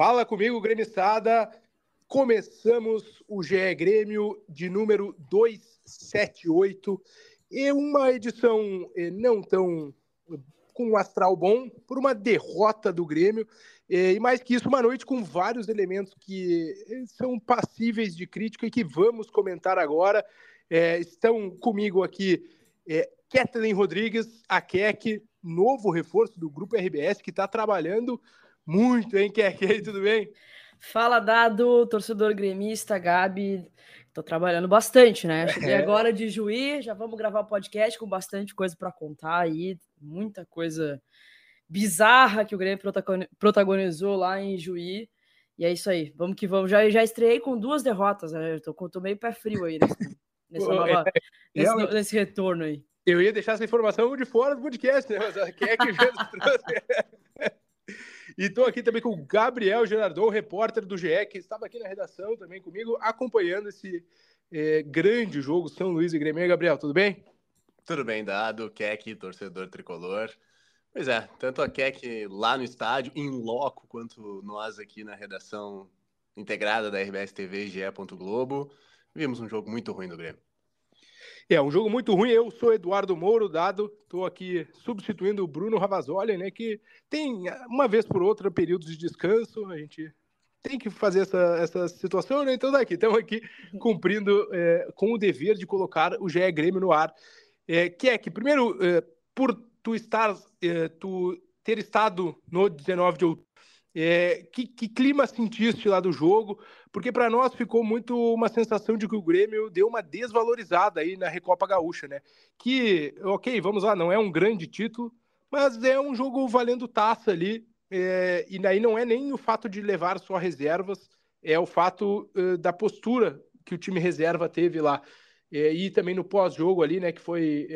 Fala comigo, gremistada. Começamos o GE Grêmio de número 278 e uma edição eh, não tão com um astral bom por uma derrota do Grêmio eh, e mais que isso uma noite com vários elementos que eh, são passíveis de crítica e que vamos comentar agora. estão comigo aqui Kathleen Rodrigues, a Keck, novo reforço do Grupo RBS que está trabalhando muito, hein, Keck? Tudo bem? Fala, Dado, torcedor gremista, Gabi. Tô trabalhando bastante, né? Cheguei é. agora de Juí, já vamos gravar podcast com bastante coisa para contar aí, muita coisa bizarra que o Grêmio protagonizou lá em Juí. E é isso aí, vamos que vamos. Já, já estreiei com duas derrotas, né? Eu tô, tô meio pé frio aí nesse, nessa nova, é, nesse, nesse, retorno aí. Eu ia deixar essa informação de fora do podcast, né? Mas quem é que trouxe? E estou aqui também com o Gabriel Gerardon, repórter do GE, que estava aqui na redação também comigo, acompanhando esse é, grande jogo São Luís e Grêmio. Gabriel, tudo bem? Tudo bem, Dado, Keck, torcedor tricolor. Pois é, tanto a Keck lá no estádio, em loco, quanto nós aqui na redação integrada da RBS TV e GE. Globo, vimos um jogo muito ruim do Grêmio. É, um jogo muito ruim. Eu sou Eduardo Mouro, dado, estou aqui substituindo o Bruno Ravazoli, né, que tem, uma vez por outra, períodos de descanso. A gente tem que fazer essa, essa situação, né? Então, daqui, estamos aqui cumprindo é, com o dever de colocar o GE Grêmio no ar. É, que é que, primeiro, é, por tu estar, é, tu ter estado no 19 de outubro, é, que, que, clima sentiste lá do jogo? Porque para nós ficou muito uma sensação de que o Grêmio deu uma desvalorizada aí na Recopa Gaúcha, né? Que, ok, vamos lá, não é um grande título, mas é um jogo valendo taça ali. É, e aí não é nem o fato de levar só reservas, é o fato da postura que o time reserva teve lá. É, e também no pós-jogo ali, né, que foi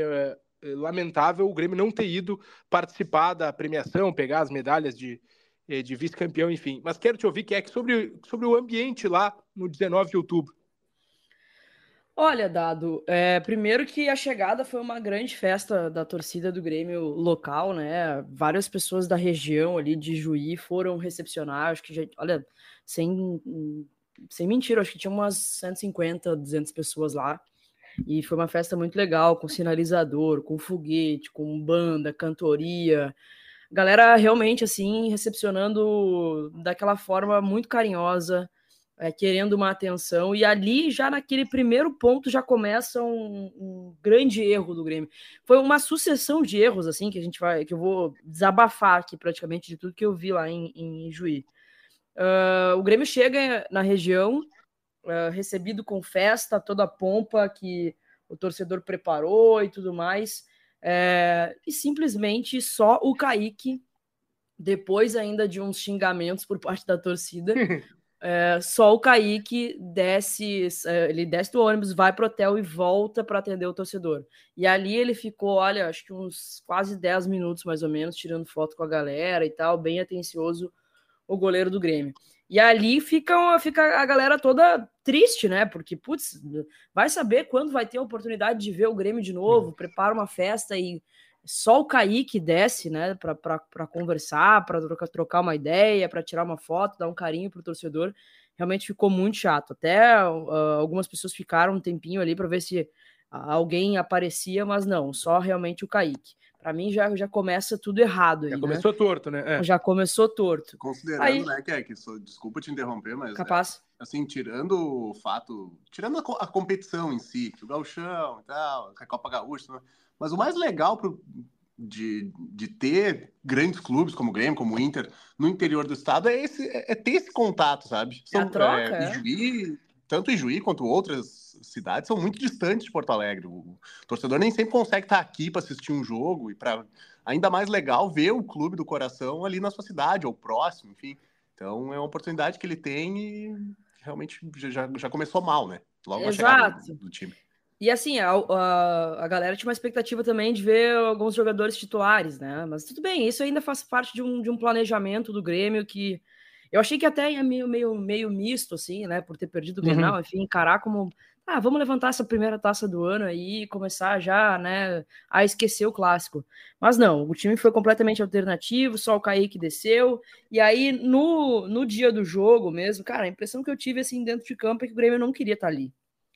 lamentável o Grêmio não ter ido participar da premiação, pegar as medalhas de, de vice-campeão, enfim. Mas quero te ouvir, é sobre, sobre o ambiente lá no 19 de outubro. Olha, Dado, é, primeiro que a chegada foi uma grande festa da torcida do Grêmio local, né? Várias pessoas da região ali de Juí foram recepcionar, acho que já, olha, sem, sem mentira, acho que tinha umas 150, 200 pessoas lá. E foi uma festa muito legal, com sinalizador, com foguete, com banda, cantoria, galera realmente assim recepcionando daquela forma muito carinhosa, é, querendo uma atenção e ali já naquele primeiro ponto já começa um, um, grande erro do Grêmio. Foi uma sucessão de erros assim que a gente vai, que eu vou desabafar aqui praticamente de tudo que eu vi lá em, em Juí. Uh, o Grêmio chega na região uh, recebido com festa, toda a pompa que o torcedor preparou e tudo mais. É, e simplesmente só o Kaique, depois ainda de uns xingamentos por parte da torcida, é, só o Kaique desce, é, ele desce do ônibus, vai pro hotel e volta para atender o torcedor. E ali ele ficou, olha, acho que uns quase 10 minutos mais ou menos, tirando foto com a galera e tal, bem atencioso o goleiro do Grêmio. E ali fica, fica a galera toda triste, né? Porque, putz, vai saber quando vai ter a oportunidade de ver o Grêmio de novo, uhum. prepara uma festa e só o Kaique desce, né, para conversar, para trocar, trocar uma ideia, para tirar uma foto, dar um carinho pro torcedor. Realmente ficou muito chato. Até uh, algumas pessoas ficaram um tempinho ali para ver se alguém aparecia, mas não, só realmente o Kaique. Para mim já, já começa tudo errado. Aí, já né? começou né? torto, né? É. Já começou torto. Considerando, aí, né, que é que sou, desculpa te interromper, mas capaz. É, assim, tirando o fato, tirando a, a, competição em si, o Gauchão e tal, a Copa Gaúcha, né? mas o mais legal pro, de, de ter grandes clubes como o Grêmio, como o Inter, no interior do estado é, esse, é, é ter esse contato, sabe? São, é a troca, é, Juiz, tanto Ijuí quanto outras cidades são muito distantes de Porto Alegre. O torcedor nem sempre consegue estar aqui para assistir um jogo e para ainda mais legal ver o clube do coração ali na sua cidade ou próximo, enfim. Então é uma oportunidade que ele tem e realmente já, já começou mal, né? Logo Exato. Do, do time. E assim, a, a, a, galera tinha uma expectativa também de ver alguns jogadores titulares, né? Mas tudo bem, isso ainda faz parte de um, de um planejamento do Grêmio que eu achei que até ia meio, meio, meio misto, assim, né? Por ter perdido o uhum. Grenal, enfim, encarar como. Ah, vamos levantar essa primeira taça do ano aí e começar já, né, a esquecer o clássico. Mas não, o time foi completamente alternativo, só o Kaique desceu. E aí, no, no dia do jogo mesmo, cara, a impressão que eu tive, assim, dentro de campo é que o Grêmio não queria estar tá ali,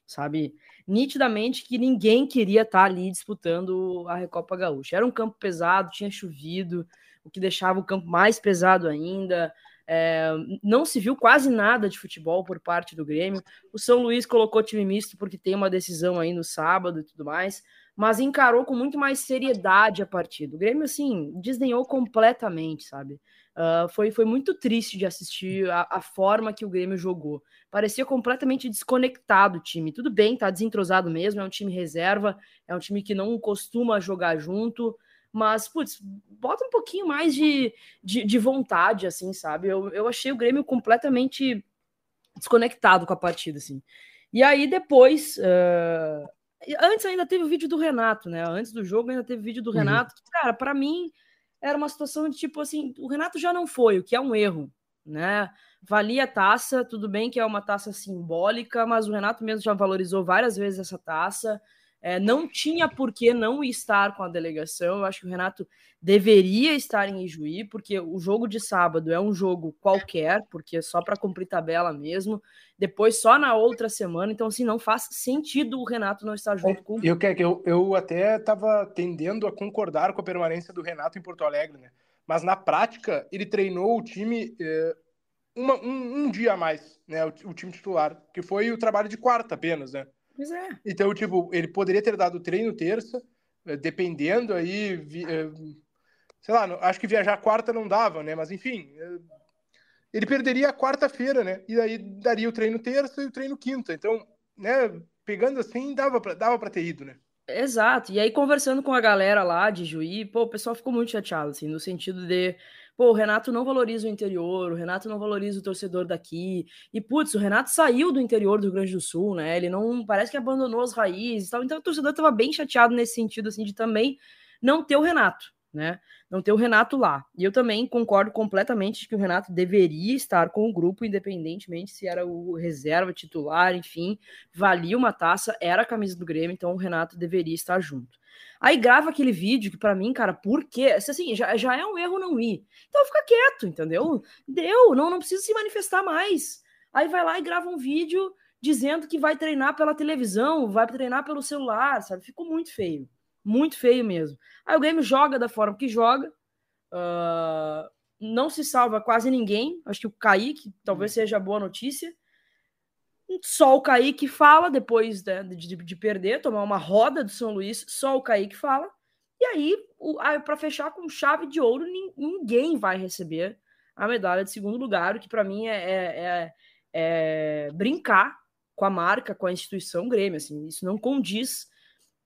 sabe? Nitidamente que ninguém queria estar tá ali disputando a Recopa Gaúcha. Era um campo pesado, tinha chovido, o que deixava o campo mais pesado ainda. É, não se viu quase nada de futebol por parte do Grêmio. O São Luís colocou time misto porque tem uma decisão aí no sábado e tudo mais, mas encarou com muito mais seriedade a partida. O Grêmio, assim, desdenhou completamente, sabe? Uh, foi, foi muito triste de assistir a, a, forma que o Grêmio jogou. Parecia completamente desconectado o time. Tudo bem, tá desentrosado mesmo, é um time reserva, é um time que não costuma jogar junto, mas, putz, bota um pouquinho mais de, de, de vontade, assim, sabe? Eu, eu achei o Grêmio completamente desconectado com a partida, assim. E aí depois. Uh... Antes ainda teve o vídeo do Renato, né? Antes do jogo ainda teve o vídeo do uhum. Renato. Cara, para mim era uma situação de tipo assim: o Renato já não foi, o que é um erro, né? Valia a taça, tudo bem que é uma taça simbólica, mas o Renato mesmo já valorizou várias vezes essa taça. É, não tinha por que não estar com a delegação. Eu acho que o Renato deveria estar em Ijuí, porque o jogo de sábado é um jogo qualquer, porque é só para cumprir tabela mesmo. Depois só na outra semana. Então, assim, não faz sentido o Renato não estar junto com o. Eu, eu, eu até estava tendendo a concordar com a permanência do Renato em Porto Alegre, né? Mas na prática, ele treinou o time. Eh, uma, um, um, dia a mais, né? O, o time titular, que foi o trabalho de quarta apenas, né? Pois é. Então, tipo, ele poderia ter dado treino terça, eh, dependendo aí, eh, sei lá, acho que viajar quarta não dava, né? Mas enfim, eh, ele perderia a quarta-feira, né? E aí daria o treino terça e o treino quinta. Então, né, pegando assim, dava pra, dava pra ter ido, né? Exato. E aí, conversando com a galera lá de Juí, pô, o pessoal ficou muito chateado, assim, no sentido de pô, o Renato não valoriza o interior, o Renato não valoriza o torcedor daqui. E, putz, o Renato saiu do interior do Rio Grande do Sul, né? Ele não parece que abandonou as raízes tal. Então o torcedor estava bem chateado nesse sentido, assim, de também não ter o Renato, né? Não ter o Renato lá. E eu também concordo completamente que o Renato deveria estar com o grupo, independentemente se era o reserva, titular, enfim, valia uma taça, era a camisa do Grêmio, então o Renato deveria estar junto. Aí grava aquele vídeo que para mim, cara, por quê? Assim, já, já é um erro não ir. Então fica quieto, entendeu? Deu, não, não precisa se manifestar mais. Aí vai lá e grava um vídeo dizendo que vai treinar pela televisão, vai treinar pelo celular, sabe? Ficou muito feio. Muito feio mesmo. Aí o Grêmio joga da forma que joga. Uh, não se salva quase ninguém. Acho que o Kaique talvez seja a boa notícia. Só o Kaique fala depois de, de, de, perder, tomar uma roda do São Luís, só o Kaique fala. E aí, para fechar com chave de ouro, ninguém vai receber a medalha de segundo lugar, o que para mim é, é, é, é, brincar com a marca, com a instituição Grêmio. Assim, isso não condiz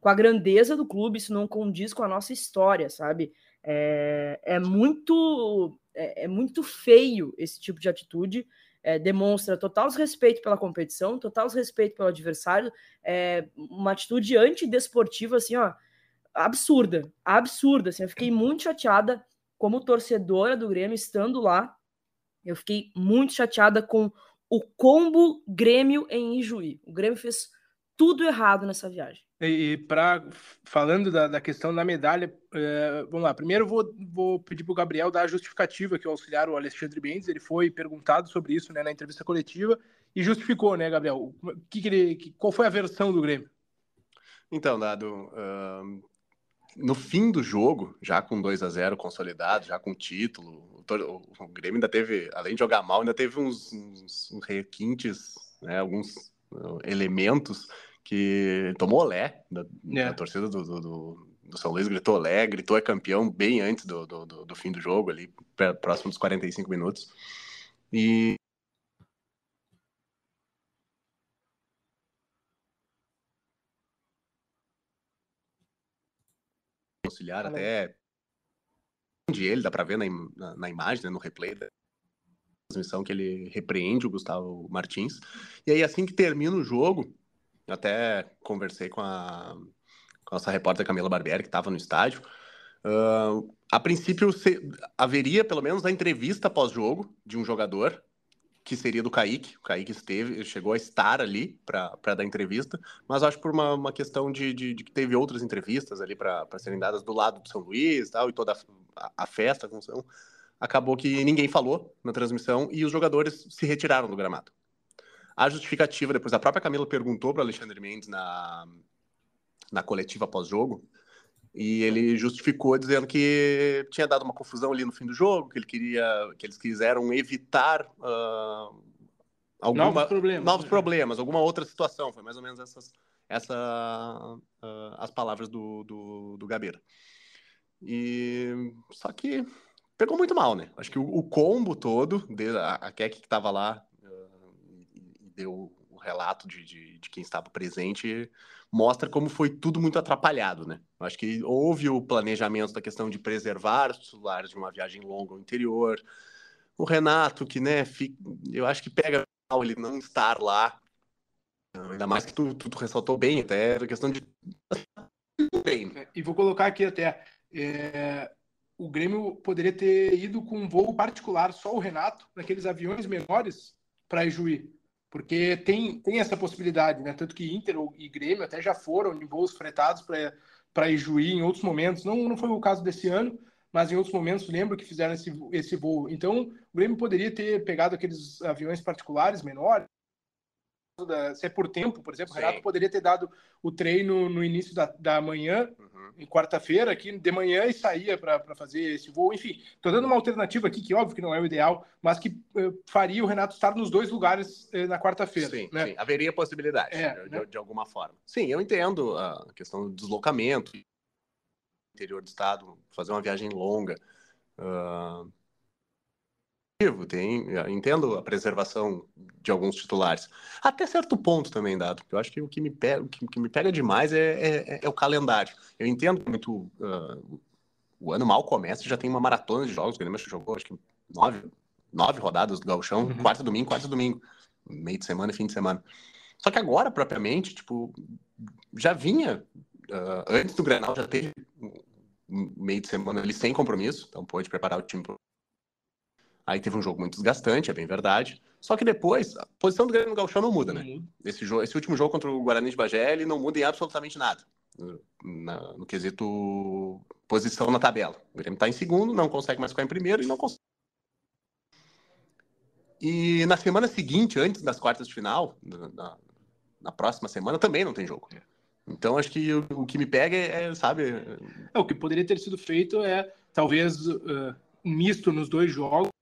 com a grandeza do clube, isso não condiz com a nossa história, sabe? É, é muito é, é muito feio esse tipo de atitude é, demonstra total desrespeito pela competição, total desrespeito pelo adversário, é, uma atitude antidesportiva, assim, ó, absurda, absurda, assim, eu fiquei muito chateada como torcedora do Grêmio estando lá, eu fiquei muito chateada com o combo Grêmio em Ijuí, o Grêmio fez tudo errado nessa viagem. E, para falando da, da, questão da medalha, é, vamos lá. Primeiro vou, vou pedir para o Gabriel dar a justificativa que o auxiliar o Alexandre Mendes ele foi perguntado sobre isso né, na entrevista coletiva e justificou, né, Gabriel? Que que ele, que, qual foi a versão do Grêmio? Então, Dado, uh, no fim do jogo, já com 2 a 0 consolidado, já com título, o, o, Grêmio ainda teve, além de jogar mal, ainda teve uns, uns, uns requintes, né, alguns uh, elementos que tomou olé da, é. da torcida do, do, do, do, São Luís, gritou olé, gritou é campeão bem antes do, do, do fim do jogo, ali próximo dos 45 minutos. E auxiliar até de ele dá para ver na, na, na, imagem, né, no replay da transmissão que ele repreende o Gustavo Martins. E aí assim que termina o jogo, até conversei com a, com nossa repórter Camila Barbieri, que estava no estádio, uh, a princípio se, haveria pelo menos a entrevista pós-jogo de um jogador que seria do Kaique. O Kaique esteve, chegou a estar ali para dar entrevista, mas acho por uma, uma questão de, de, de, que teve outras entrevistas ali para serem dadas do lado do São Luís tal, e toda a, a festa, a função, acabou que ninguém falou na transmissão e os jogadores se retiraram do gramado. A justificativa, depois a própria Camila perguntou para Alexandre Mendes na, na coletiva pós-jogo, e ele justificou dizendo que tinha dado uma confusão ali no fim do jogo, que ele queria, que eles quiseram evitar uh, alguma, novos problemas, novos né? problemas, alguma outra situação. Foi mais ou menos essas, essa, uh, as palavras do, do, do Gabeira. E só que pegou muito mal, né? Acho que o, o combo todo, a, a Keck que estava lá deu o relato de, de, de quem estava presente, mostra como foi tudo muito atrapalhado, né? Acho que houve o planejamento da questão de preservar os titulares de uma viagem longa ao interior. O Renato, que, né, fica, eu acho que pega ele não estar lá, ainda mais que tu, tu, tu ressaltou bem, até a questão de. Bem. É, e vou colocar aqui até. É, o Grêmio poderia ter ido com um voo particular, só o Renato, naqueles aviões menores, para Ijuí. Porque tem, tem essa possibilidade, né? Tanto que Inter e Grêmio até já foram em voos fretados para Ijuí em outros momentos. Não, não foi o caso desse ano, mas em outros momentos lembro que fizeram esse, esse voo. Então, o Grêmio poderia ter pegado aqueles aviões particulares menores, se é por tempo, por exemplo, o Renato poderia ter dado o treino no início da, da manhã, uhum. em quarta-feira, aqui de manhã, e saía para fazer esse voo. Enfim, estou dando uma alternativa aqui, que óbvio que não é o ideal, mas que uh, faria o Renato estar nos dois lugares uh, na quarta-feira. Sim, né? sim, haveria possibilidade, é, de, né? de, alguma forma. Sim, eu entendo a questão do deslocamento, interior do estado, fazer uma viagem longa. Uh tem, entendo a preservação de alguns titulares. Até certo ponto também, Dado, eu acho que o que me pega, o que, me pega demais é, é, é, o calendário. Eu entendo muito. Uh, o ano mal começa, já tem uma maratona de jogos, o Grêmio jogou acho que nove, nove rodadas do Gauchão, uhum. quarta domingo, quarta domingo, meio de semana e fim de semana. Só que agora, propriamente, tipo, já vinha, uh, antes do Grenal, já teve meio de semana ali sem compromisso, então pôde preparar o time Aí teve um jogo muito desgastante, é bem verdade. Só que depois, a posição do Grêmio no Gauchão não muda, né? Uhum. Esse, jogo, esse último jogo contra o Guarani de Bagé, ele não muda em absolutamente nada. No, na, no quesito posição na tabela. O Grêmio está em segundo, não consegue mais ficar em primeiro e não consegue. E na semana seguinte, antes das quartas de final, na, na próxima semana, também não tem jogo. É. Então acho que o, o que me pega é, é sabe. É, o que poderia ter sido feito é talvez uh, um misto nos dois jogos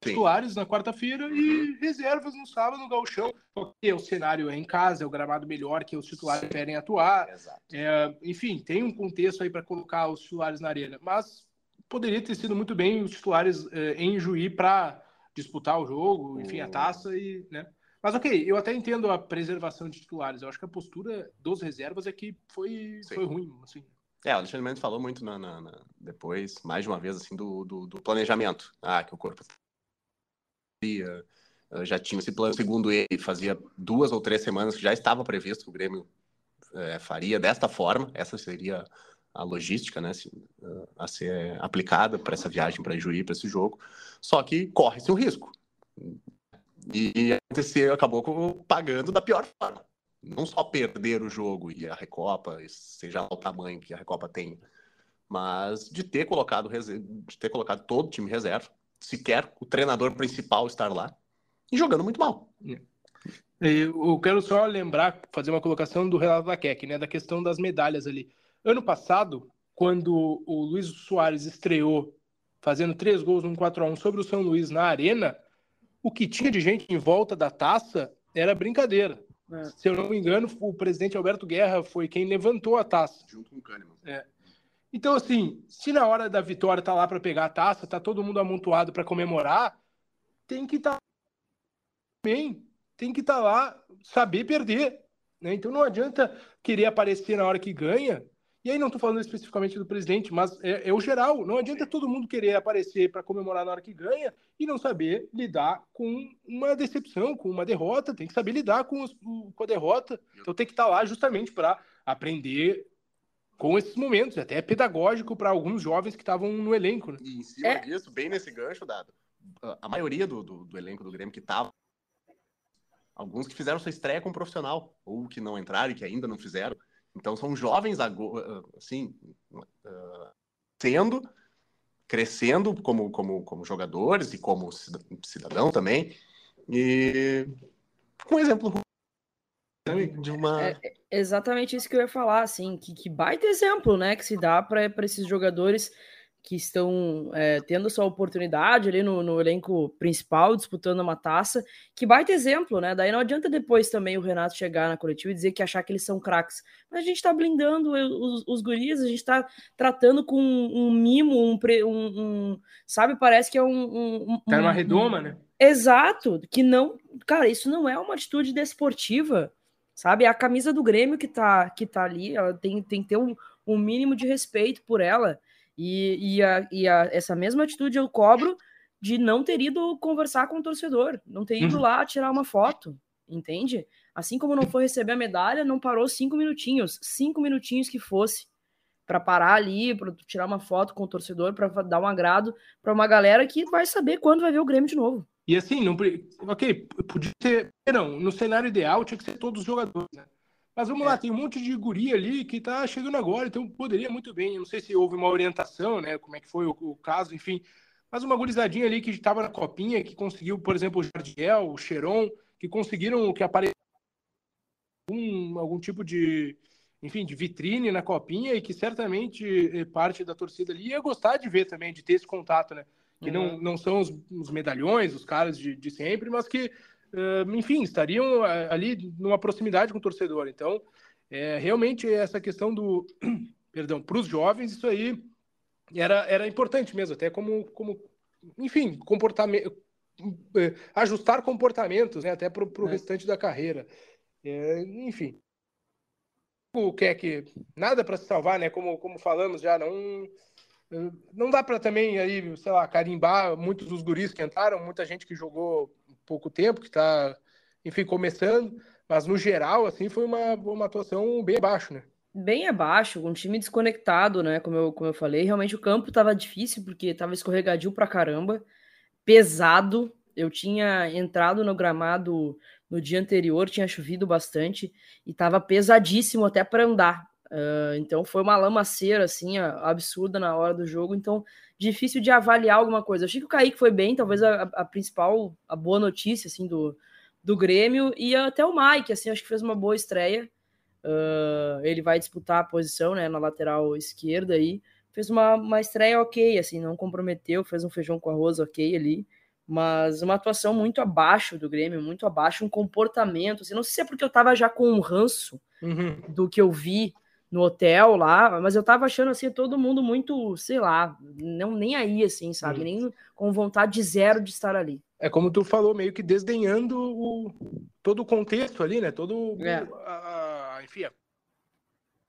titulares na quarta-feira uhum. e reservas no sábado no Galchão, porque o cenário é em casa, é o gramado melhor que os titulares querem atuar. É, enfim, tem um contexto aí para colocar os titulares na arena, mas poderia ter sido muito bem os titulares é, em Juí para disputar o jogo, enfim, a uhum. taça e, né? Mas ok, eu até entendo a preservação de titulares. Eu acho que a postura dos reservas é que foi, foi ruim, assim. É, o Alexandre Mendes falou muito na, na, na, depois, mais de uma vez, assim, do, do, do planejamento. Ah, que o corpo já tinha esse plano, segundo ele, fazia duas ou três semanas que já estava previsto que o Grêmio é, faria desta forma, essa seria a logística né, a ser aplicada para essa viagem para Juí, para esse jogo, só que corre-se um risco. E aconteceu, acabou pagando da pior forma. Não só perder o jogo e a Recopa, seja o tamanho que a Recopa tem, mas de ter colocado, de ter colocado todo o time reserva, sequer o treinador principal estar lá e jogando muito mal. Eu quero só lembrar, fazer uma colocação do relato da Keck, né, da questão das medalhas ali. Ano passado, quando o Luiz Soares estreou fazendo três gols no 4 a 1 sobre o São Luís na Arena, o que tinha de gente em volta da taça era brincadeira. É. Se eu não me engano, o presidente Alberto Guerra foi quem levantou a taça. Junto com o Kahneman. É. Então, assim, se na hora da vitória tá lá para pegar a taça, tá todo mundo amontoado para comemorar, tem que estar tá bem, tem que estar tá lá, saber perder. Né? Então não adianta querer aparecer na hora que ganha E aí não estou falando especificamente do presidente, mas é, é, o geral. Não adianta todo mundo querer aparecer para comemorar na hora que ganha e não saber lidar com uma decepção, com uma derrota. Tem que saber lidar com, os, com a derrota. Então tem que estar tá lá justamente para aprender com esses momentos. Até é pedagógico para alguns jovens que estavam no elenco. Né? E em cima é. disso, bem nesse gancho, Dado, a maioria do, do, do elenco do Grêmio que estava alguns que fizeram sua estreia como profissional, ou que não entraram e que ainda não fizeram. Então são jovens assim, sendo, crescendo como, como, como jogadores e como cidadão também. E com exemplo de uma. É, é exatamente isso que eu ia falar, assim, que, que baita exemplo, né, que se dá para esses jogadores que estão é, tendo sua oportunidade ali no, no, elenco principal, disputando uma taça, que baita exemplo, né? Daí não adianta depois também o Renato chegar na coletiva e dizer que achar que eles são craques. Mas a gente tá blindando os, os guris, a gente tá tratando com um, mimo, um, um, um, Sabe, parece que é um. um tá uma redoma, né? Exato, que não. Cara, isso não é uma atitude desportiva, sabe? É a camisa do Grêmio que tá, que tá ali, ela tem, tem que ter um, um mínimo de respeito por ela. E, e, a, e a, essa mesma atitude eu cobro de não ter ido conversar com o torcedor, não ter ido uhum. lá tirar uma foto, entende? Assim como não foi receber a medalha, não parou cinco minutinhos, cinco minutinhos que fosse para parar ali, para tirar uma foto com o torcedor, para dar um agrado para uma galera que vai saber quando vai ver o Grêmio de novo. E assim, não, ok, podia ser, não, no cenário ideal tinha que ser todos os jogadores, né? Mas vamos é. lá, tem um monte de guria ali que tá chegando agora, então poderia muito bem. Eu não sei se houve uma orientação, né? Como é que foi o, o caso, enfim. Mas uma gurizadinha ali que estava na copinha, que conseguiu, por exemplo, o Jardiel, o Cheron, que conseguiram que aparecesse um, algum tipo de, enfim, de vitrine na copinha e que certamente eh, parte da torcida ali ia gostar de ver também, de ter esse contato, né? Que uhum. não, não são os, os, medalhões, os caras de, de sempre, mas que enfim, estariam ali numa proximidade com o torcedor. Então, é, realmente essa questão do, perdão, para os jovens, isso aí era, era importante mesmo, até como, como enfim, comportamento, ajustar comportamentos, né, até para o é. restante da carreira. É, enfim, o que é que nada para se salvar, né? Como, como falamos já, não não dá para também aí, sei lá, carimbar muitos dos guris que entraram, muita gente que jogou pouco tempo, que está, enfim, começando, mas no geral, assim, foi uma, uma atuação bem abaixo, né? Bem abaixo, um time desconectado, né? Como eu, como eu falei, realmente o campo estava difícil, porque estava escorregadio pra caramba, pesado. Eu tinha entrado no gramado no dia anterior, tinha chovido bastante e estava pesadíssimo até para andar. Uh, então foi uma lamaceira assim absurda na hora do jogo. Então difícil de avaliar alguma coisa. Eu achei que o Kaique foi bem, talvez a, a principal, a boa notícia assim do, do Grêmio e até o Mike, assim, acho que fez uma boa estreia. Uh, ele vai disputar a posição, né, na lateral esquerda aí. Fez uma, uma estreia ok, assim, não comprometeu, fez um feijão com arroz ok ali, mas uma atuação muito abaixo do Grêmio, muito abaixo, um comportamento, assim, não sei se é porque eu tava já com um ranço uhum. do que eu vi no hotel lá, mas eu tava achando assim todo mundo muito, sei lá, não nem aí assim, sabe, hum. nem com vontade zero de estar ali. É como tu falou, meio que desdenhando o, todo o contexto ali, né? Todo é. a, enfim.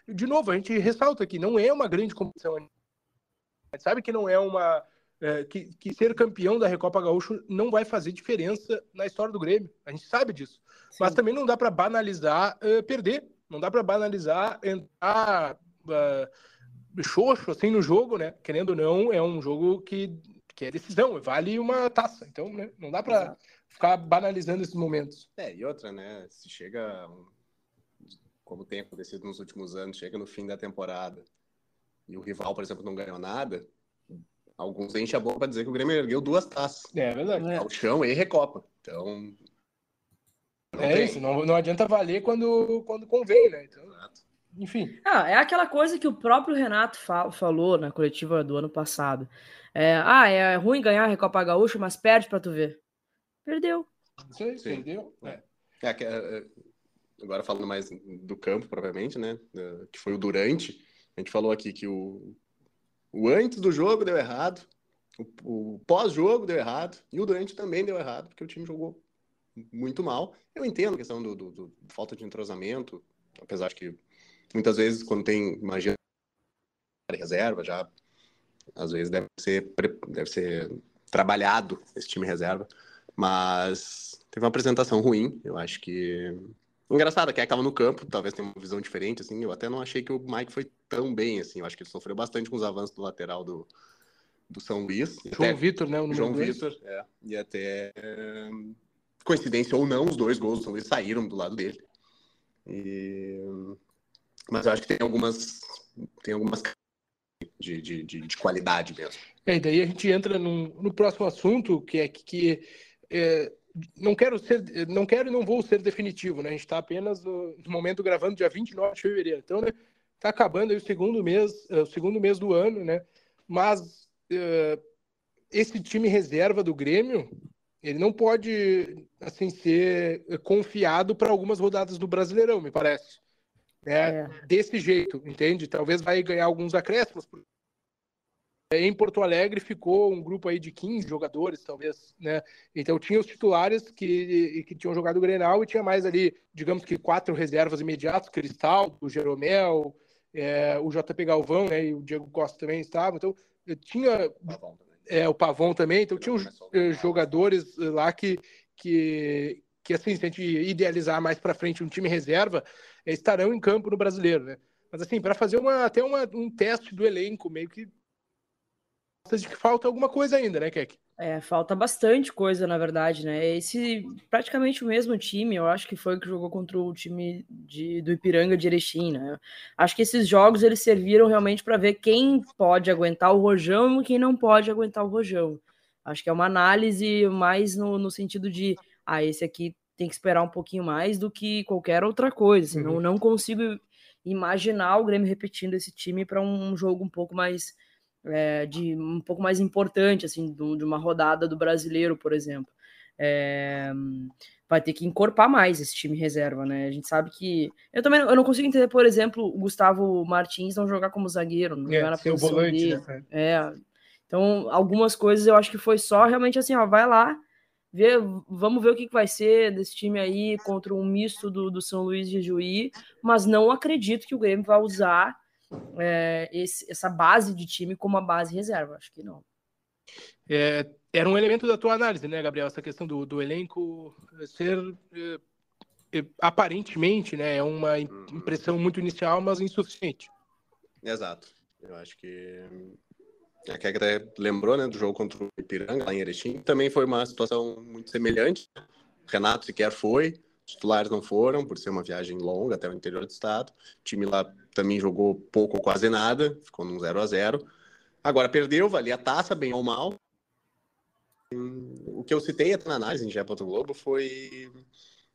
De novo, a gente ressalta que não é uma grande competição. A gente sabe que não é uma é, que, que, ser campeão da Recopa Gaúcho não vai fazer diferença na história do Grêmio. A gente sabe disso. Sim. Mas também não dá para banalizar uh, perder. Não dá para banalizar, entrar uh, xoxo assim no jogo, né? Querendo ou não, é um jogo que, que é decisão, vale uma taça. Então, né? não dá para ficar banalizando esses momentos. É, e outra, né? Se chega, como tem acontecido nos últimos anos, chega no fim da temporada e o rival, por exemplo, não ganhou nada, alguns enchem a boca para dizer que o Grêmio ergueu duas taças. É verdade. Ao chão e recopa. Então, não é tem. isso, não, não adianta valer quando, quando convém, né? Então, enfim. Ah, é aquela coisa que o próprio Renato fa falou na coletiva do ano passado. É, ah, é ruim ganhar a Recopa Gaúcha, mas perde para tu ver. Perdeu. Isso aí, Sim. perdeu. É. É, é. agora falando mais do campo, propriamente, né? Que foi o durante. A gente falou aqui que o, o antes do jogo deu errado, o, o pós-jogo deu errado, e o durante também deu errado, porque o time jogou muito mal. Eu entendo a questão do, do, do falta de entrosamento, apesar de que muitas vezes quando tem magia reserva, já às vezes deve ser, deve ser trabalhado esse time reserva, mas teve uma apresentação ruim, eu acho que engraçado, que estava no campo, talvez tenha uma visão diferente, assim, eu até não achei que o Mike foi tão bem, assim, eu acho que ele sofreu bastante com os avanços do lateral do, do São Luís. João Vitor, né? O João Vitor, é, e até coincidência ou não, os dois gols do saíram do lado dele. E... Mas eu acho que tem algumas tem algumas de, de, de, de qualidade mesmo. É, e daí a gente entra no, no próximo assunto, que é que, que é, não quero ser, não quero e não vou ser definitivo, né? A gente está apenas no, momento gravando dia 29 de fevereiro. Então, né, tá acabando o segundo mês, o segundo mês do ano, né? Mas uh, esse time reserva do Grêmio, ele não pode assim ser confiado para algumas rodadas do Brasileirão, me parece. É, é, Desse jeito, entende? Talvez vai ganhar alguns acréscimos. Em Porto Alegre ficou um grupo aí de 15 jogadores, talvez, né? Então tinha os titulares que, que tinham jogado o Grenal e tinha mais ali, digamos que quatro reservas imediatas, Cristal, o Jeromel, é, o JP Galvão, né? E o Diego Costa também estava. Então tinha é, o Pavão também, então tinha eh, jogadores lá que, que, que assim, se a gente idealizar mais para frente um time reserva, eh, estarão em campo no brasileiro, né? Mas assim, para fazer uma, até uma, um teste do elenco, meio que de que falta alguma coisa ainda, né, Keck? É, falta bastante coisa, na verdade, né? Esse praticamente o mesmo time, eu acho que foi o que jogou contra o time de, do Ipiranga de Erechim, né? Acho que esses jogos eles serviram realmente para ver quem pode aguentar o rojão e quem não pode aguentar o rojão. Acho que é uma análise mais no, no sentido de, ah, esse aqui tem que esperar um pouquinho mais do que qualquer outra coisa. Assim, uhum. não consigo imaginar o Grêmio repetindo esse time para um jogo um pouco mais é, de um pouco mais importante, assim, do, de uma rodada do brasileiro, por exemplo. É, vai ter que encorpar mais esse time reserva, né? A gente sabe que. Eu também eu não consigo entender, por exemplo, o Gustavo Martins não jogar como zagueiro, não é, jogar na posição volante, dele. Né? É. Então, algumas coisas eu acho que foi só realmente assim, ó, vai lá, vê, vamos ver o que, que vai ser desse time aí contra um misto do, do São Luís de Juí, mas não acredito que o Grêmio vai usar é, esse, essa base de time como a base reserva. Acho que não. É, era um elemento da tua análise, né, Gabriel? Essa questão do, do elenco ser é, é aparentemente, né, é uma uhum. impressão muito inicial, mas insuficiente. Exato. Eu acho que a Kega lembrou, né, do jogo contra o Ipiranga lá em Erechim. Também foi uma situação muito semelhante. Renato sequer foi, titulares não foram, por ser uma viagem longa até o interior do estado. O time lá também jogou pouco ou quase nada, ficou num 0 a 0 Agora perdeu, valia a taça, bem ou mal. O que eu citei até na análise em Gé. Globo foi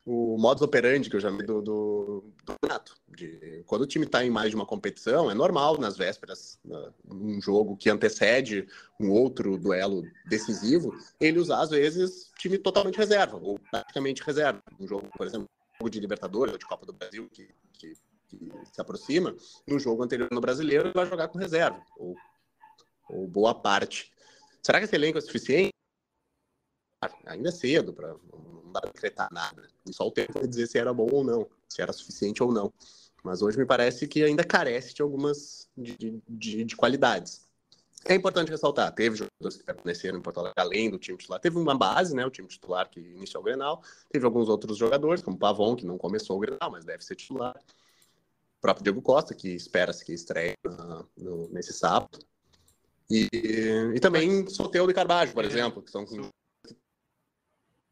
o modus operandi que eu já do, do, do Renato. De, quando o time está em mais de uma competição, é normal nas vésperas, um jogo que antecede um outro duelo decisivo, ele usar, às vezes, time totalmente reserva, ou praticamente reserva. Um jogo, por exemplo, jogo de Libertadores ou de Copa do Brasil, que, que, que, se aproxima, no jogo anterior no Brasileiro, ele vai jogar com reserva, ou, ou boa parte. Será que esse elenco é suficiente? Ainda é cedo para dá para decretar nada. E só o tempo vai dizer se era bom ou não, se era suficiente ou não. Mas hoje me parece que ainda carece de algumas de, de, de qualidades. É importante ressaltar, teve jogadores que permaneceram em Porto Alegre, além do time titular. Teve uma base, né, o time titular que iniciou o Grenal. Teve alguns outros jogadores, como Pavon, que não começou o Grenal, mas deve ser titular. O próprio Diego Costa, que espera-se que estreie no, nesse sábado. E, e também Soteudo e Carbajo, por exemplo, que são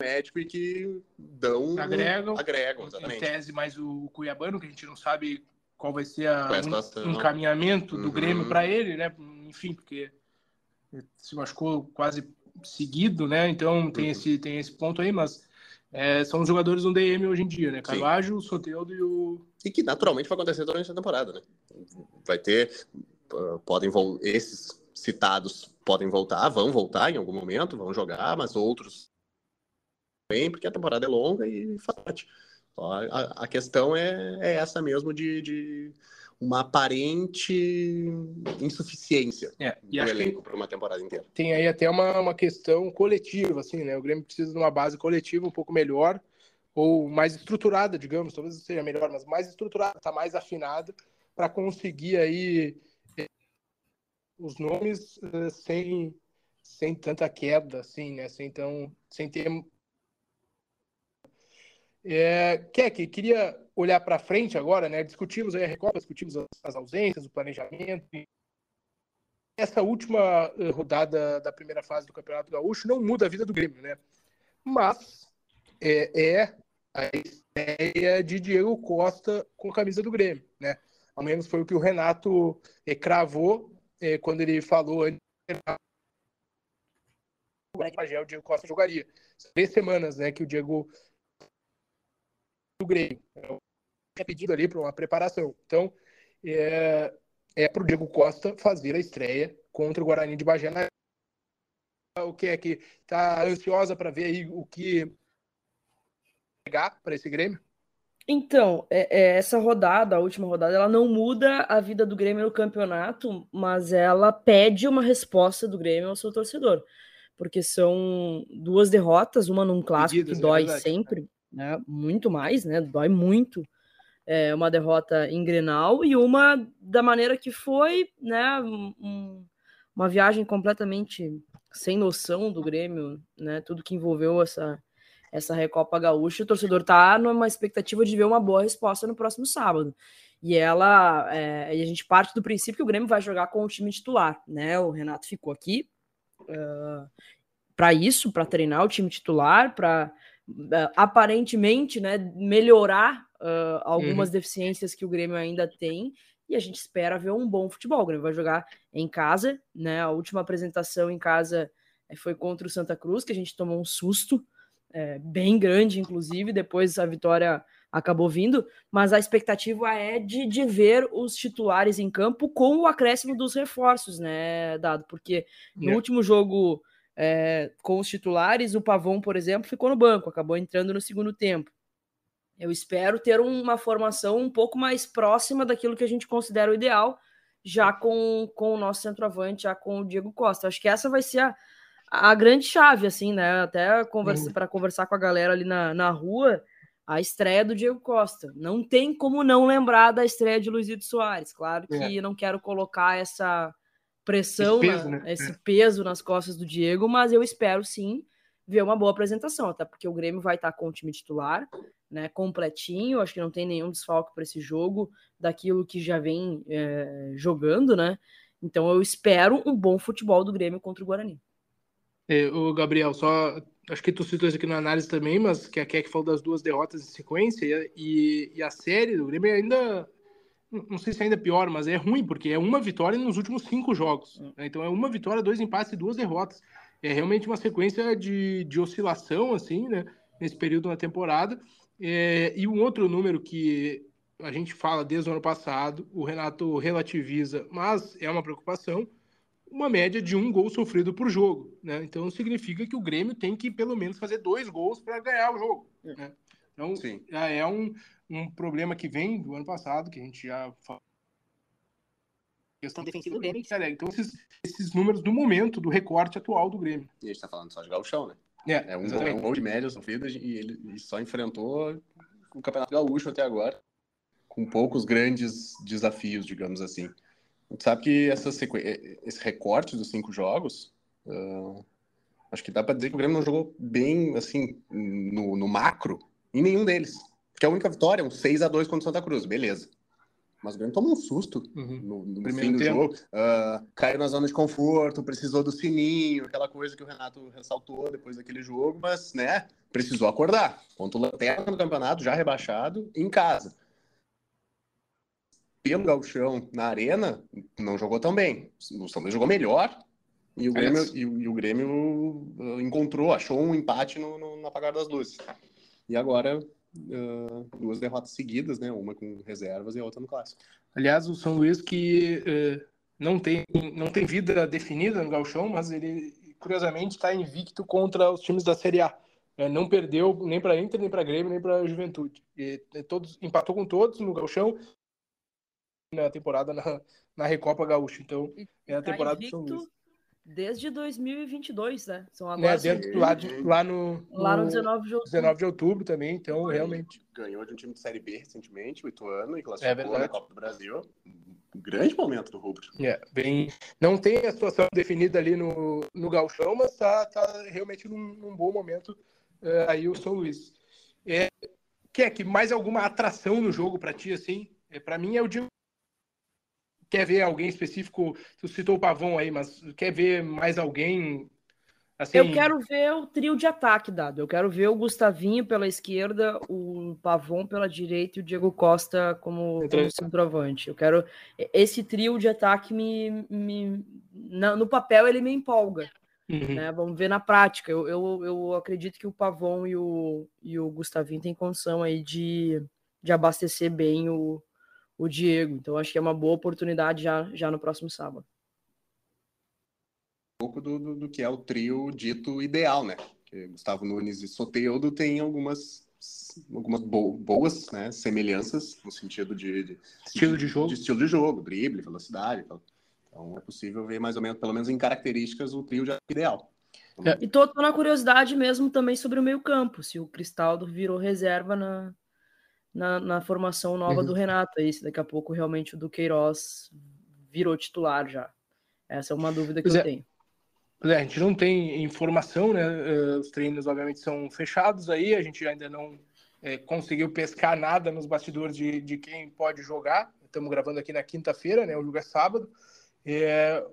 médico e que dão. Agregam. Agregam, exatamente. Em tese, mais o Cuiabano, que a gente não sabe qual vai ser a, um, encaminhamento do uhum. Grêmio para ele, né? Enfim, porque se machucou quase seguido, né? Então tem, uhum. esse, tem esse ponto aí, mas é, são os jogadores do DM hoje em dia, né? Carvalho, Soteldo e o. E que naturalmente vai acontecer durante a temporada, né? Vai ter. Podem esses citados podem voltar, vão voltar em algum momento, vão jogar, mas outros bem, porque a temporada é longa e faz A, a questão é, é, essa mesmo de, de, uma aparente insuficiência é, do elenco para uma temporada inteira. Tem aí até uma, uma questão coletiva, assim, né? O Grêmio precisa de uma base coletiva um pouco melhor ou mais estruturada, digamos, talvez seja melhor, mas mais estruturada, está mais afinada para conseguir aí os nomes uh, sem, sem tanta queda, assim, né? Sem, tão, sem ter. É, Keck, queria olhar para frente agora, né? Discutimos a Recopa, discutimos as ausências, o planejamento. Essa última rodada da primeira fase do Campeonato Gaúcho não muda a vida do Grêmio, né? Mas é, é a ideia de Diego Costa com a camisa do Grêmio, né? Ao menos foi o que o Renato eh, cravou eh, quando ele falou antes o Diego Costa jogaria. Três semanas, né, que o Diego do Grêmio é pedido ali para uma preparação. Então, é, é para o Diego Costa fazer a estreia contra o Guarani de Bagé. O que é que está ansiosa para ver aí o que pegar para esse Grêmio? Então, é, é, essa rodada, a última rodada, ela não muda a vida do Grêmio no campeonato, mas ela pede uma resposta do Grêmio ao seu torcedor. Porque são duas derrotas, uma num clássico que é dói é sempre, né? Muito mais, né? Dói muito. É, uma derrota em Grenal e uma da maneira que foi, né? Um, uma viagem completamente sem noção do Grêmio, né? Tudo que envolveu essa essa Recopa Gaúcha, o torcedor tá numa expectativa de ver uma boa resposta no próximo sábado. E ela, é, a gente parte do princípio que o Grêmio vai jogar com o time titular, né? O Renato ficou aqui uh, para isso, para treinar o time titular, para aparentemente, né, melhorar uh, algumas uhum. deficiências que o Grêmio ainda tem. E a gente espera ver um bom futebol. O Grêmio vai jogar em casa, né? A última apresentação em casa eh, foi contra o Santa Cruz, que a gente tomou um susto é, bem grande, inclusive, depois a vitória acabou vindo, mas a expectativa é de, de ver os titulares em campo com o acréscimo dos reforços, né, Dado? Porque no é. último jogo é, com os titulares, o Pavon, por exemplo, ficou no banco, acabou entrando no segundo tempo. Eu espero ter uma formação um pouco mais próxima daquilo que a gente considera o ideal, já com, com o nosso centroavante, já com o Diego Costa. Acho que essa vai ser a, a grande chave, assim, né? Até conversa, para conversar com a galera ali na, na rua, a estreia do Diego Costa. Não tem como não lembrar da estreia de Luizito Soares. Claro que é. não quero colocar essa pressão, esse, peso, na, né? esse é. peso nas costas do Diego, mas eu espero sim ver uma boa apresentação, até porque o Grêmio vai estar com o time titular, né, completinho, acho que não tem nenhum desfalque para esse jogo, daquilo que já vem é, jogando, né? Então eu espero um bom futebol do Grêmio contra o Guarani. É, o Gabriel, só acho que tu citou isso aqui na análise também, mas que a Keck falou das duas derrotas em sequência e, e a série do Grêmio ainda não sei se é ainda pior, mas é ruim, porque é uma vitória nos últimos cinco jogos. Né? Então é uma vitória, dois empates e duas derrotas. É realmente uma sequência de, de oscilação, assim, né? Nesse período na temporada. É, e um outro número que a gente fala desde o ano passado, o Renato relativiza, mas é uma preocupação, uma média de um gol sofrido por jogo. Né? Então significa que o Grêmio tem que pelo menos fazer dois gols para ganhar o jogo. É. Né? Então Sim. é um, um problema que vem do ano passado, que a gente já falou. Questão defensiva do Grêmio. Então, esses, esses números do momento, do recorte atual do Grêmio. E a gente está falando só de gauchão, né? É, é, um, é um gol de média sofrida e ele, só enfrentou o Campeonato Gaúcho até agora, com poucos grandes desafios, digamos assim gente sabe que essa esse recorte dos cinco jogos, uh, acho que dá para dizer que o Grêmio não jogou bem, assim, no, no macro, em nenhum deles. Porque a única vitória é um 6 a 2 contra o Santa Cruz, beleza. Mas o Grêmio tomou um susto uhum. no, no fim do tempo. jogo. Uh, caiu na zona de conforto, precisou do sininho, aquela coisa que o Renato ressaltou depois daquele jogo, mas, né, precisou acordar. Ponto lanterna no campeonato, já rebaixado, em casa pelo Gauchão na arena, não jogou tão bem. O São Luís jogou melhor e o Grêmio, e, e, o Grêmio uh, encontrou, achou um empate no, no, no apagar das luzes. E agora, uh, duas derrotas seguidas, né? Uma com reservas e a outra no clássico. Aliás, o São Luís que uh, não, tem, não tem vida definida no Gauchão, mas ele, curiosamente, está invicto contra os times da Série A. É, não perdeu nem para Inter, nem para Grêmio, nem para Juventude. E, todos, empatou com todos no Gauchão na temporada na, na Recopa Gaúcha. Então, é a tá temporada do São Luís. Desde 2022, né? São né, agora né? Dentro, lá, de, lá, no, lá no 19 de outubro. 19 de outubro também, então realmente. Ganhou de um time de Série B recentemente, o Ituano, e classificou é na Copa do Brasil. grande momento do Rubro. É, bem, não tem a situação definida ali no, no Galchão, mas tá, tá realmente num, num bom momento uh, aí o São Luís. É, quer que mais alguma atração no jogo para ti, assim? É, para mim é o Diego. Quer ver alguém específico? Tu citou o Pavão aí, mas quer ver mais alguém Assim... Eu quero ver o trio de ataque dado. Eu quero ver o Gustavinho pela esquerda, o Pavon pela direita e o Diego Costa como, como centroavante. Eu quero esse trio de ataque me, me no papel ele me empolga. Uhum. Né? Vamos ver na prática. Eu, eu, eu acredito que o Pavon e o, e o Gustavinho têm condição aí de, de abastecer bem o, o Diego. Então acho que é uma boa oportunidade já, já no próximo sábado pouco do, do, do, que é o trio dito ideal, né? Que Gustavo Nunes e Soteudo têm algumas algumas boas né, semelhanças no sentido de, de estilo de, de jogo, de estilo de jogo, drible, velocidade. Então, então é possível ver mais ou menos, pelo menos em características, o trio de ideal. É. E tô, tô, na curiosidade mesmo também sobre o meio campo, se o Cristaldo virou reserva na, na, na formação nova uhum. do Renato, aí, se daqui a pouco realmente o Duqueiroz virou titular já. Essa é uma dúvida que pois eu é. tenho. É, a gente não tem informação, né? Eh, os treinos, obviamente, são fechados aí, a gente ainda não é, conseguiu pescar nada nos bastidores de, de quem pode jogar. Estamos gravando aqui na quinta-feira, né? O jogo é sábado. É,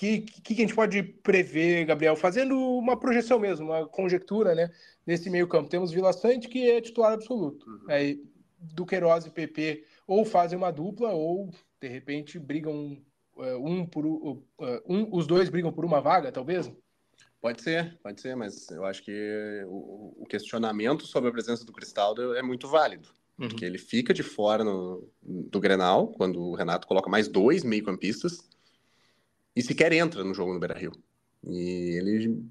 que, que, que a gente pode prever, Gabriel? Fazendo uma projeção mesmo, uma conjectura, né? Nesse meio campo. Temos Vila Sante, que é titular absoluto. Uhum. Aí, Duqueiroz e PP ou fazem uma dupla ou, de repente, brigam é, um por é, um, os dois brigam por uma vaga, talvez? Pode ser, pode ser, mas eu acho que o, o questionamento sobre a presença do Cristaldo é muito válido. Uhum. Porque ele fica de fora no, do Grenal, quando o Renato coloca mais dois meio-campistas, e sequer entra no jogo no Beira-Rio. E ele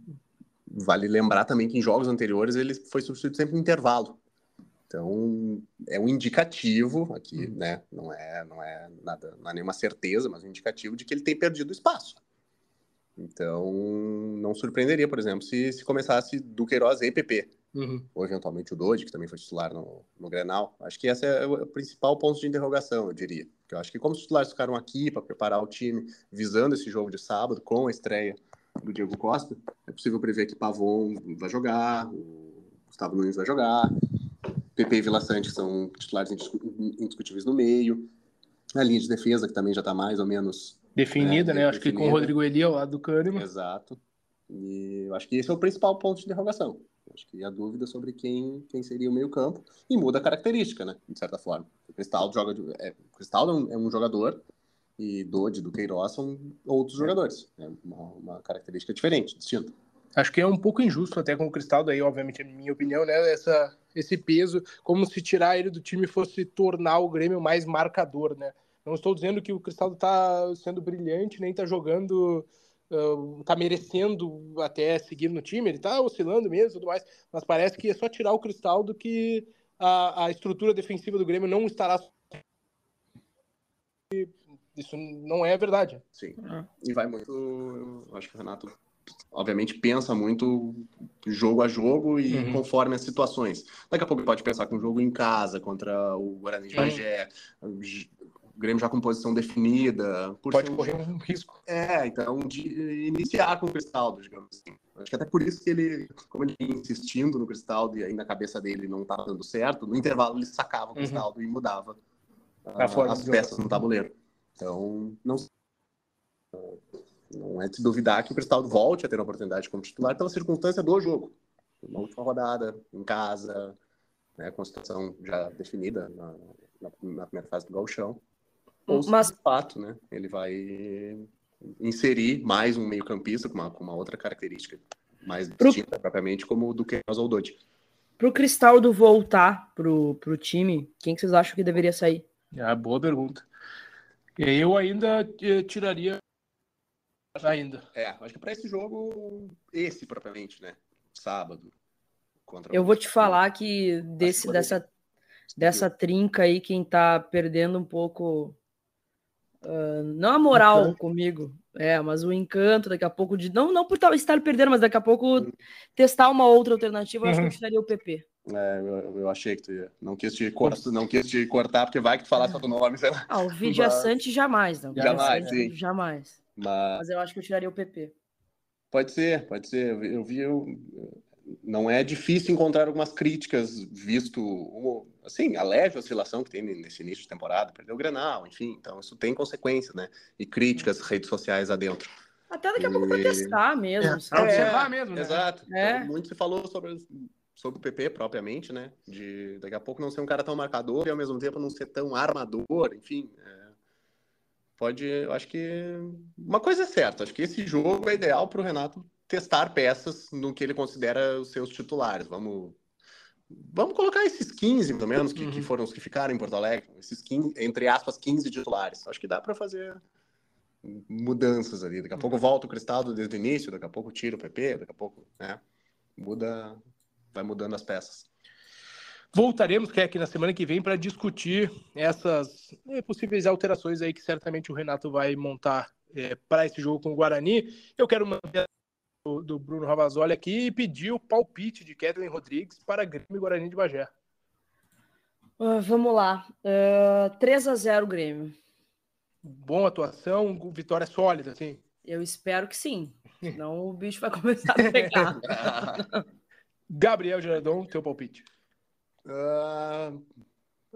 vale lembrar também que em jogos anteriores ele foi substituído sempre no intervalo. Então, é um indicativo aqui, uhum. né? Não é, não é nada, não é nenhuma certeza, mas um indicativo de que ele tem perdido espaço. Então, não surpreenderia, por exemplo, se, se começasse Duqueiroz e PP. Uhum. Ou eventualmente o Dodi, que também foi titular no, no Grenal. Acho que esse é o principal ponto de interrogação, eu diria. Porque eu acho que como os titulares ficaram aqui para preparar o time, visando esse jogo de sábado, com a estreia do Diego Costa, é possível prever que Pavon vai jogar, o Gustavo Nunes vai jogar, PP e Vila Sante são titulares indiscutíveis no meio. A linha de defesa, que também já está mais ou menos definida, né? né? Acho que com o Rodrigo Eli ao lado do Kahneman. Exato. E eu acho que esse é o principal ponto de interrogação. Acho que a dúvida sobre quem, quem seria o meio-campo e muda a característica, né? De certa forma. O Cristaldo joga. De, é, o Cristaldo é um, é um jogador e Dodi do Queiroz são outros é. jogadores. É uma, uma característica diferente, distinta. Acho que é um pouco injusto até com o Cristaldo aí, obviamente, é minha opinião, né? Essa, esse peso, como se tirar ele do time fosse tornar o Grêmio mais marcador, né? Não estou dizendo que o Cristaldo está sendo brilhante, nem está jogando, está uh, merecendo até seguir no time, ele está oscilando mesmo e tudo mais, mas parece que é só tirar o Cristaldo que a, a estrutura defensiva do Grêmio não estará. Isso não é verdade. Sim. E vai muito. Eu acho que o Renato obviamente pensa muito jogo a jogo e uhum. conforme as situações. Daqui a pouco pode pensar com um jogo em casa contra o Guarani de Bagé, uhum. O Grêmio já com posição definida. pode correr um risco. É, então de iniciar com o Cristaldo, digamos assim. Acho que até por isso que ele, como ele insistindo no Cristaldo e aí na cabeça dele não estava dando certo, no intervalo ele sacava o uhum. Cristaldo uhum. e mudava a, as peças no tabuleiro. Então, não não é de duvidar que o Cristaldo volte a ter uma oportunidade como titular pela circunstância do jogo. Uma última rodada, em casa, né, com a situação já definida na, na, na primeira fase do gauchão. Ou Mas... de fato, né, ele vai inserir mais um meio campista com uma, com uma outra característica mais pro... distinta propriamente, como o do que o Dodi. Para o Cristaldo voltar para o time, quem que vocês acham que deveria sair? É boa pergunta. Eu ainda eh, tiraria ainda. É, acho que para esse jogo, esse propriamente, né? Sábado. Eu vou te falar que desse, dessa, dessa trinca aí, quem tá perdendo um pouco. Uh, não a moral encanto. comigo, é, mas o encanto daqui a pouco de. Não, não por estar perdendo, mas daqui a pouco testar uma outra alternativa, eu acho que eu uhum. tiraria o PP. É, eu, eu, achei que tu ia. Não quis, te cortar, não quis te cortar, porque vai que tu falasse outro nome, sei lá. Ah, o Vidia Mas... Sante jamais, não. Jamais, sim. Jamais. Mas... Mas eu acho que eu tiraria o PP. Pode ser, pode ser. Eu vi, eu, não é difícil encontrar algumas críticas, visto assim, a leve oscilação que tem nesse início de temporada, perdeu o Grenal, enfim, então isso tem consequências, né? E críticas, redes sociais adentro. Até daqui a pouco para testar mesmo. É, observar é, mesmo, né? Exato. É. Então, muito se falou sobre, sobre o PP propriamente, né? De daqui a pouco não ser um cara tão marcador e ao mesmo tempo não ser tão armador, enfim. É, pode, eu acho que uma coisa é certa, acho que esse jogo é ideal para o Renato testar peças no que ele considera os seus titulares. Vamos vamos colocar esses 15, pelo menos, que, uhum. que, foram os que ficaram em Porto Alegre, esses 15, entre aspas, 15 titulares. Acho que dá para fazer mudanças ali. Daqui a pouco volta o Cristaldo desde o início, daqui a pouco tira o PP, daqui a pouco, né? Muda, vai mudando as peças. Voltaremos, que é aqui na semana que vem, para discutir essas é, possíveis alterações aí que certamente o Renato vai montar é, para esse jogo com o Guarani. Eu quero manter do, do Bruno Ravazoli aqui e pedir o palpite de Kathleen Rodrigues para Grêmio e Guarani de Bagé. Uh, vamos lá. Uh, ah, 3 a 0 Grêmio. Boa atuação, vitória sólida, sim. Eu espero que sim. Senão o bicho vai começar a pegar. Gabriel Geradon, teu palpite. Uh,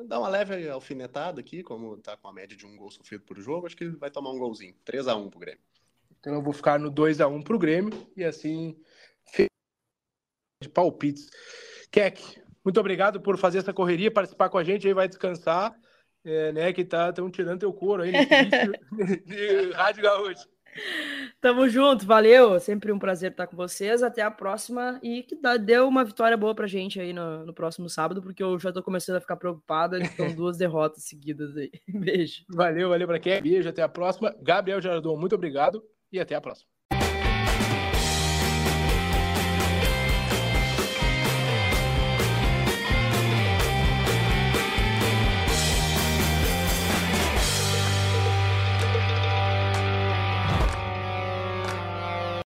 dar uma leve alfinetada aqui, como tá com a média de um gol sofrido por jogo, acho que vai tomar um golzinho. 3 a 1 pro Grêmio. Então eu vou ficar no 2 a 1 para o Grêmio e assim de palpites. Keck, muito obrigado por fazer essa correria, participar com a gente, aí vai descansar, é, né, que tá tão tirando teu couro aí nesse de Rádio Gaúcho. Tamo junto, valeu. Sempre um prazer estar com vocês. Até a próxima e que deu uma vitória boa pra gente aí no, no próximo sábado, porque eu já tô começando a ficar preocupada. Então, duas derrotas seguidas aí. Beijo. Valeu, valeu pra quem. Beijo, até a próxima. Gabriel Jaradon, muito obrigado e até a próxima.